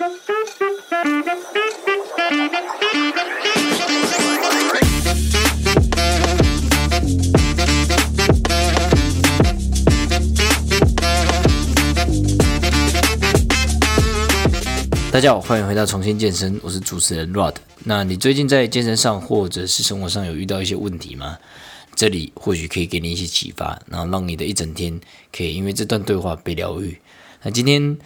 大家好，欢迎回到重新健身，我是主持人 Rod。那你最近在健身上或者是生活上有遇到一些问题吗？这里或许可以给你一些启发，然后让你的一整天可以因为这段对话被疗愈。那今天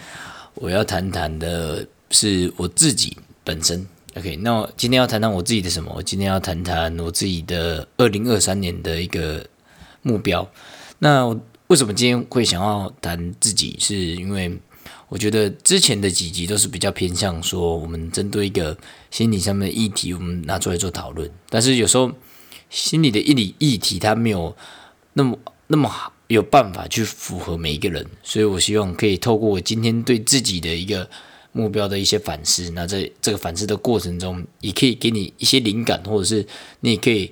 我要谈谈的是我自己本身。OK，那今天要谈谈我自己的什么？我今天要谈谈我自己的二零二三年的一个目标。那为什么今天会想要谈自己？是因为我觉得之前的几集都是比较偏向说，我们针对一个心理上面的议题，我们拿出来做讨论。但是有时候心理的议题议题，它没有那么那么好有办法去符合每一个人，所以我希望可以透过我今天对自己的一个目标的一些反思，那在这个反思的过程中，也可以给你一些灵感，或者是你也可以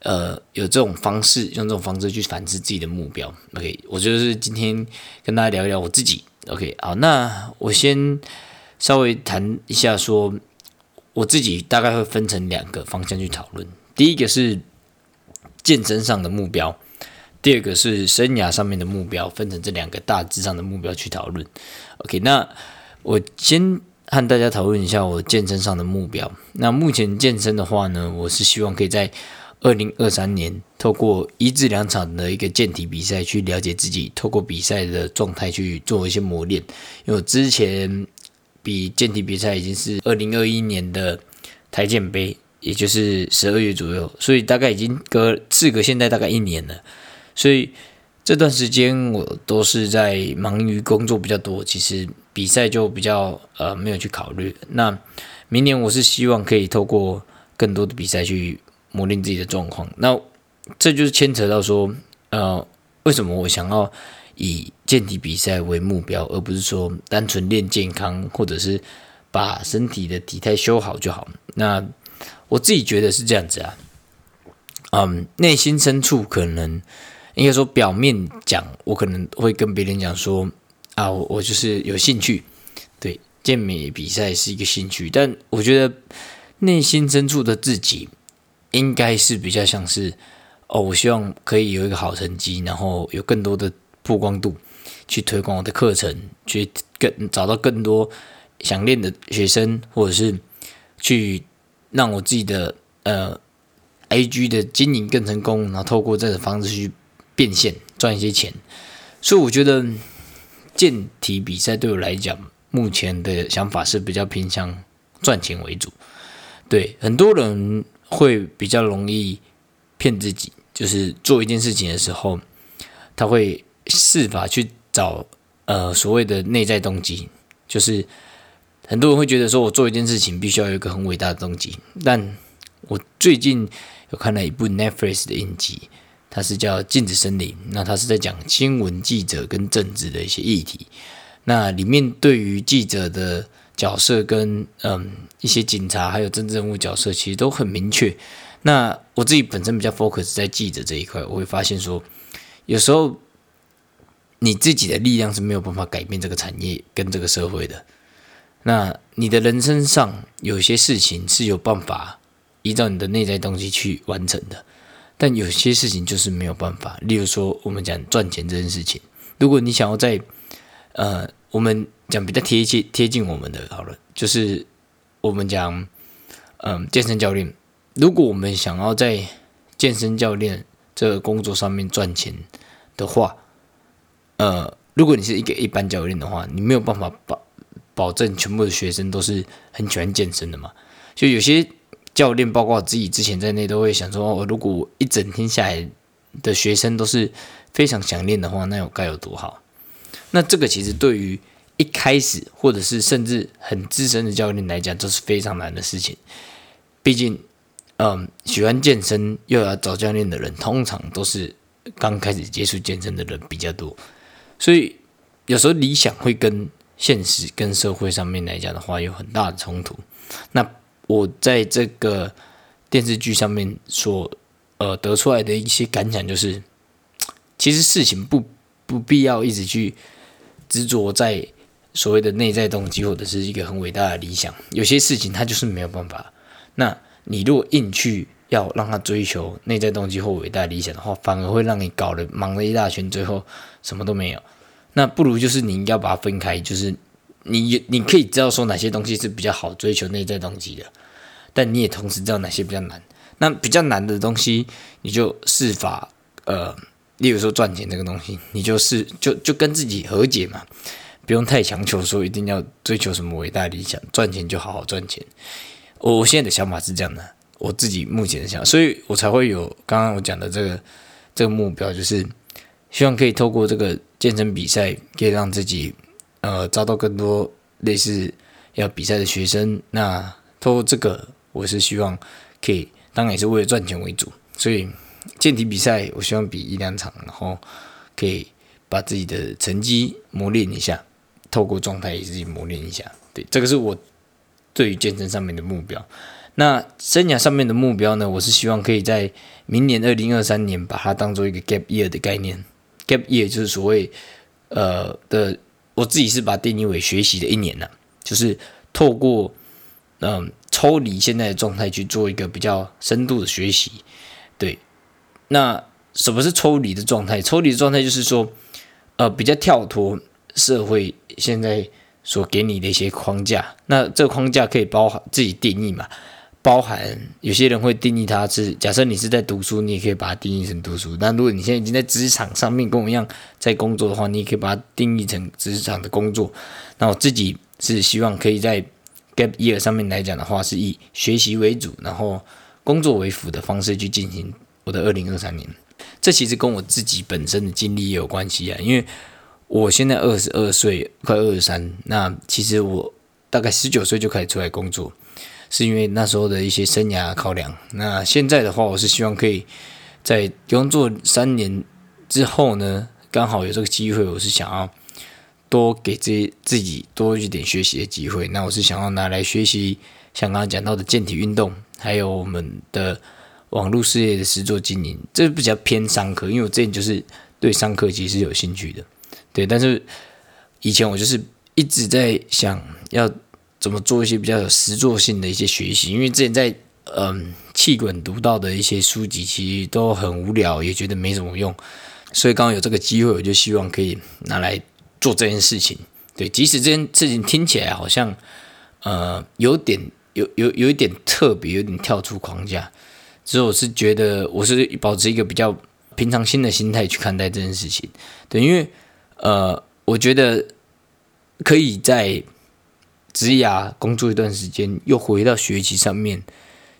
呃有这种方式，用这种方式去反思自己的目标。OK，我就是今天跟大家聊一聊我自己。OK，好，那我先稍微谈一下，说我自己大概会分成两个方向去讨论。第一个是健身上的目标，第二个是生涯上面的目标，分成这两个大致上的目标去讨论。OK，那我先和大家讨论一下我健身上的目标。那目前健身的话呢，我是希望可以在二零二三年，透过一至两场的一个健体比赛，去了解自己，透过比赛的状态去做一些磨练。因为我之前比健体比赛已经是二零二一年的台健杯，也就是十二月左右，所以大概已经隔四个，现在大概一年了。所以这段时间我都是在忙于工作比较多，其实比赛就比较呃没有去考虑。那明年我是希望可以透过更多的比赛去。磨练自己的状况，那这就是牵扯到说，呃，为什么我想要以健体比赛为目标，而不是说单纯练健康，或者是把身体的体态修好就好？那我自己觉得是这样子啊，嗯，内心深处可能应该说表面讲，我可能会跟别人讲说，啊，我我就是有兴趣，对健美比赛是一个兴趣，但我觉得内心深处的自己。应该是比较像是哦，我希望可以有一个好成绩，然后有更多的曝光度，去推广我的课程，去更找到更多想练的学生，或者是去让我自己的呃 A G 的经营更成功，然后透过这种方式去变现赚一些钱。所以我觉得健体比赛对我来讲，目前的想法是比较偏向赚钱为主。对很多人。会比较容易骗自己，就是做一件事情的时候，他会试法去找呃所谓的内在动机，就是很多人会觉得说我做一件事情必须要有一个很伟大的动机。但我最近有看了一部 Netflix 的影集，它是叫《镜子森林》，那它是在讲新闻记者跟政治的一些议题。那里面对于记者的角色跟嗯一些警察还有政治人物角色其实都很明确。那我自己本身比较 focus 在记者这一块，我会发现说，有时候你自己的力量是没有办法改变这个产业跟这个社会的。那你的人生上有些事情是有办法依照你的内在东西去完成的，但有些事情就是没有办法。例如说，我们讲赚钱这件事情，如果你想要在呃我们讲比较贴切、贴近我们的好了，就是我们讲，嗯，健身教练。如果我们想要在健身教练这个工作上面赚钱的话，呃，如果你是一个一般教练的话，你没有办法保保证全部的学生都是很喜欢健身的嘛？就有些教练，包括我自己之前在内，都会想说，哦，如果一整天下来的学生都是非常想练的话，那有该有多好？那这个其实对于一开始，或者是甚至很资深的教练来讲，都是非常难的事情。毕竟，嗯，喜欢健身又要找教练的人，通常都是刚开始接触健身的人比较多。所以，有时候理想会跟现实、跟社会上面来讲的话，有很大的冲突。那我在这个电视剧上面所呃得出来的一些感想，就是其实事情不不必要一直去执着在。所谓的内在动机或者是一个很伟大的理想，有些事情他就是没有办法。那你如果硬去要让他追求内在动机或伟大理想的话，反而会让你搞得忙了一大圈，最后什么都没有。那不如就是你应该把它分开，就是你你可以知道说哪些东西是比较好追求内在动机的，但你也同时知道哪些比较难。那比较难的东西，你就试法呃，例如说赚钱这个东西，你就是就就跟自己和解嘛，不用太强求说一定要追求什么伟大理想，赚钱就好好赚钱。我我现在的想法是这样的。我自己目前的想法，所以我才会有刚刚我讲的这个这个目标，就是希望可以透过这个健身比赛，可以让自己呃招到更多类似要比赛的学生。那透过这个，我是希望可以，当然也是为了赚钱为主。所以健体比赛，我希望比一两场，然后可以把自己的成绩磨练一下，透过状态也自己磨练一下。对，这个是我对于健身上面的目标。那生涯上面的目标呢？我是希望可以在明年二零二三年把它当做一个 gap year 的概念。gap year 就是所谓呃的，我自己是把定义为学习的一年呢，就是透过嗯抽离现在的状态去做一个比较深度的学习。对，那什么是抽离的状态？抽离的状态就是说呃比较跳脱社会现在所给你的一些框架。那这个框架可以包含自己定义嘛？包含有些人会定义它是，假设你是在读书，你也可以把它定义成读书。但如果你现在已经在职场上面跟我一样在工作的话，你也可以把它定义成职场的工作。那我自己是希望可以在 gap year 上面来讲的话，是以学习为主，然后工作为辅的方式去进行我的二零二三年。这其实跟我自己本身的经历也有关系啊，因为我现在二十二岁，快二十三，那其实我大概十九岁就开始出来工作。是因为那时候的一些生涯考量。那现在的话，我是希望可以在工作三年之后呢，刚好有这个机会，我是想要多给自自己多一点学习的机会。那我是想要拿来学习，像刚刚讲到的健体运动，还有我们的网络事业的实作经营，这比较偏商科，因为我之前就是对商科其实有兴趣的。对，但是以前我就是一直在想要。怎么做一些比较有实作性的一些学习？因为之前在嗯气滚读到的一些书籍，其实都很无聊，也觉得没什么用。所以刚刚有这个机会，我就希望可以拿来做这件事情。对，即使这件事情听起来好像呃有点有有有一点特别，有点跳出框架，之后我是觉得我是保持一个比较平常心的心态去看待这件事情。对，因为呃，我觉得可以在。职涯工作一段时间，又回到学习上面，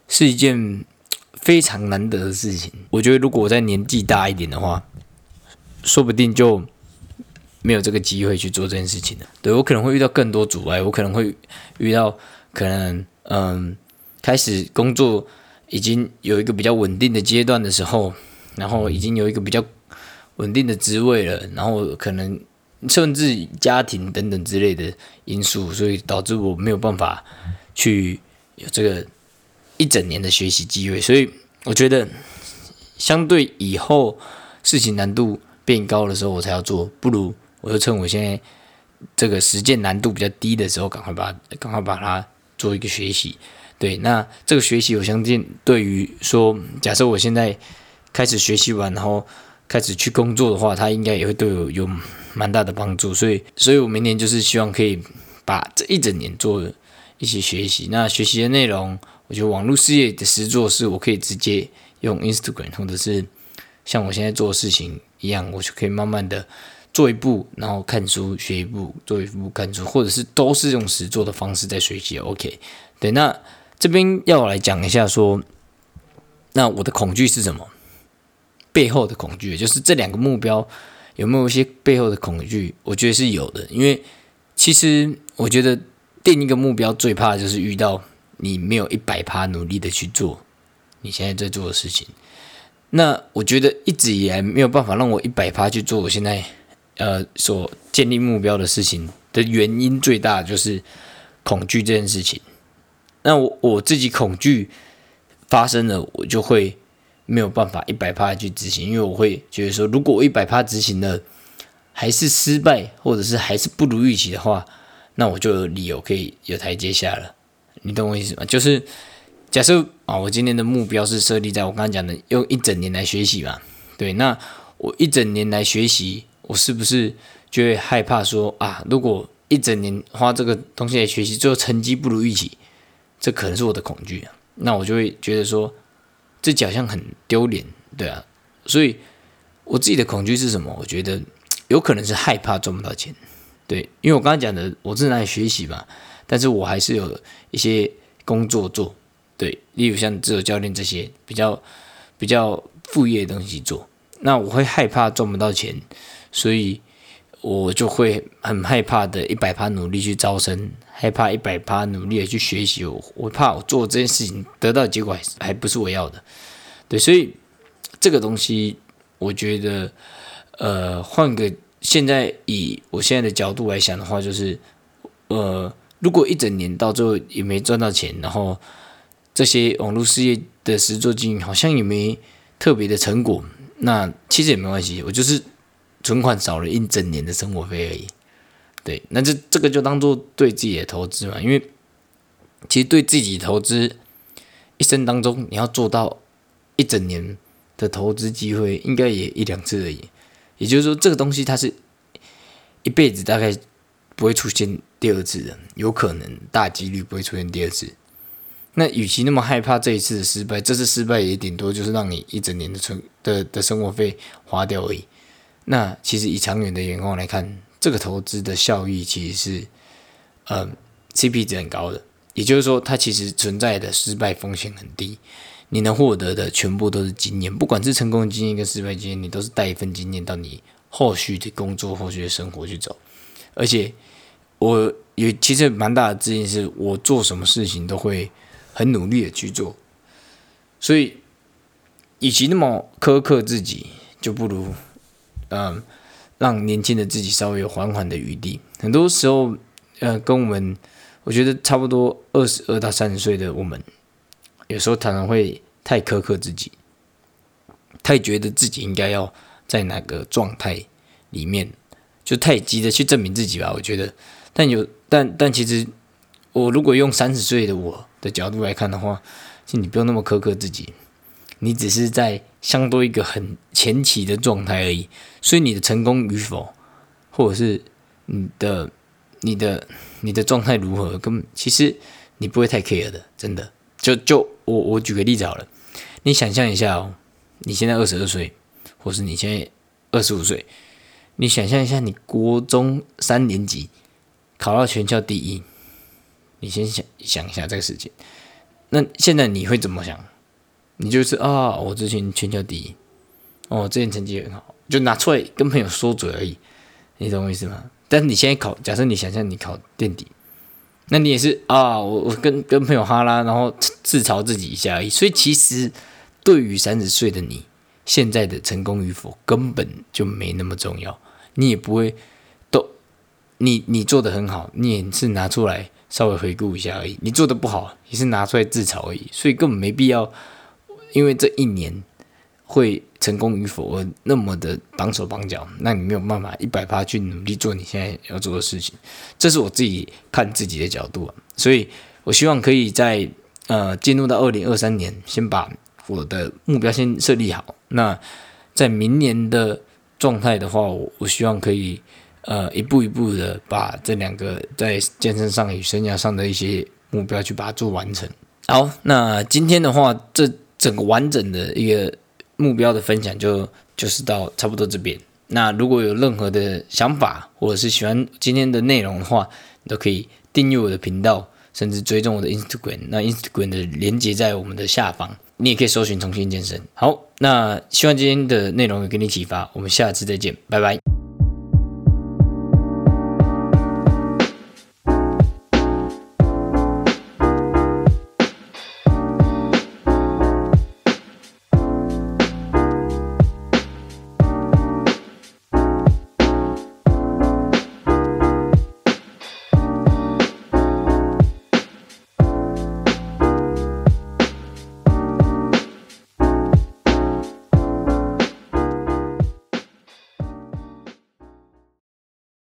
是一件非常难得的事情。我觉得，如果我在年纪大一点的话，说不定就没有这个机会去做这件事情了。对我可能会遇到更多阻碍，我可能会遇到可能嗯，开始工作已经有一个比较稳定的阶段的时候，然后已经有一个比较稳定的职位了，然后可能。甚至家庭等等之类的因素，所以导致我没有办法去有这个一整年的学习机会。所以我觉得，相对以后事情难度变高的时候，我才要做。不如我就趁我现在这个实践难度比较低的时候，赶快把赶快把它做一个学习。对，那这个学习，我相信对于说，假设我现在开始学习完，然后。开始去工作的话，他应该也会对我有蛮大的帮助，所以，所以我明年就是希望可以把这一整年做一些学习。那学习的内容，我觉得网络事业的实做是我可以直接用 Instagram，或者是像我现在做的事情一样，我就可以慢慢的做一步，然后看书学一步，做一步看书，或者是都是用实做的方式在学习。OK，对，那这边要我来讲一下说，那我的恐惧是什么？背后的恐惧，就是这两个目标有没有一些背后的恐惧？我觉得是有的，因为其实我觉得定一个目标最怕就是遇到你没有一百趴努力的去做你现在在做的事情。那我觉得一直以来没有办法让我一百趴去做我现在呃所建立目标的事情的原因最大就是恐惧这件事情。那我我自己恐惧发生了，我就会。没有办法一百趴去执行，因为我会觉得说，如果我一百趴执行了，还是失败，或者是还是不如预期的话，那我就有理由可以有台阶下了。你懂我意思吗？就是假设啊，我今天的目标是设立在我刚刚讲的用一整年来学习嘛，对，那我一整年来学习，我是不是就会害怕说啊，如果一整年花这个东西来学习，最后成绩不如预期，这可能是我的恐惧啊。那我就会觉得说，这好像很丢脸，对啊。所以我自己的恐惧是什么？我觉得有可能是害怕赚不到钱，对，因为我刚才讲的，我正在学习嘛，但是我还是有一些工作做，对，例如像自由教练这些比较比较副业的东西做，那我会害怕赚不到钱，所以。我就会很害怕的，一百趴努力去招生，害怕一百趴努力的去学习。我我怕我做这件事情得到结果还还不是我要的，对，所以这个东西我觉得，呃，换个现在以我现在的角度来想的话，就是，呃，如果一整年到最后也没赚到钱，然后这些网络事业的实作经营好像也没特别的成果，那其实也没关系，我就是。存款少了一整年的生活费而已，对，那这这个就当做对自己的投资嘛，因为其实对自己投资一生当中，你要做到一整年的投资机会，应该也一两次而已。也就是说，这个东西它是一辈子大概不会出现第二次的，有可能大几率不会出现第二次。那与其那么害怕这一次的失败，这次失败也顶多就是让你一整年的存的的生活费花掉而已。那其实以长远的眼光来看，这个投资的效益其实是，嗯，CP 值很高的。也就是说，它其实存在的失败风险很低，你能获得的全部都是经验，不管是成功的经验跟失败经验，你都是带一份经验到你后续的工作、后续的生活去走。而且，我有其实蛮大的自信，是我做什么事情都会很努力的去做。所以，与其那么苛刻自己，就不如。嗯，让年轻的自己稍微有缓缓的余地。很多时候，呃，跟我们，我觉得差不多二十二到三十岁的我们，有时候常常会太苛刻自己，太觉得自己应该要在哪个状态里面，就太急着去证明自己吧。我觉得，但有，但但其实，我如果用三十岁的我的角度来看的话，其实你不用那么苛刻自己。你只是在相对一个很前期的状态而已，所以你的成功与否，或者是你的、你的、你的状态如何，根本其实你不会太 care 的，真的。就就我我举个例子好了，你想象一下哦，你现在二十二岁，或是你现在二十五岁，你想象一下，你国中三年级考到全校第一，你先想想一下这个事情，那现在你会怎么想？你就是啊，我之前全校第一，哦，之前成绩很好，就拿出来跟朋友说嘴而已，你懂我意思吗？但是你现在考，假设你想象你考垫底，那你也是啊，我我跟跟朋友哈拉，然后自嘲自己一下而已。所以其实对于三十岁的你，现在的成功与否根本就没那么重要，你也不会都你你做的很好，你也是拿出来稍微回顾一下而已。你做的不好，也是拿出来自嘲而已，所以根本没必要。因为这一年会成功与否而那么的绑手绑脚，那你没有办法一百趴去努力做你现在要做的事情，这是我自己看自己的角度啊。所以我希望可以在呃进入到二零二三年，先把我的目标先设立好。那在明年的状态的话，我我希望可以呃一步一步的把这两个在健身上与生涯上的一些目标去把它做完成。好，那今天的话这。整个完整的一个目标的分享就就是到差不多这边。那如果有任何的想法，或者是喜欢今天的内容的话，你都可以订阅我的频道，甚至追踪我的 Instagram。那 Instagram 的连接在我们的下方，你也可以搜寻重新健身。好，那希望今天的内容有给你启发，我们下次再见，拜拜。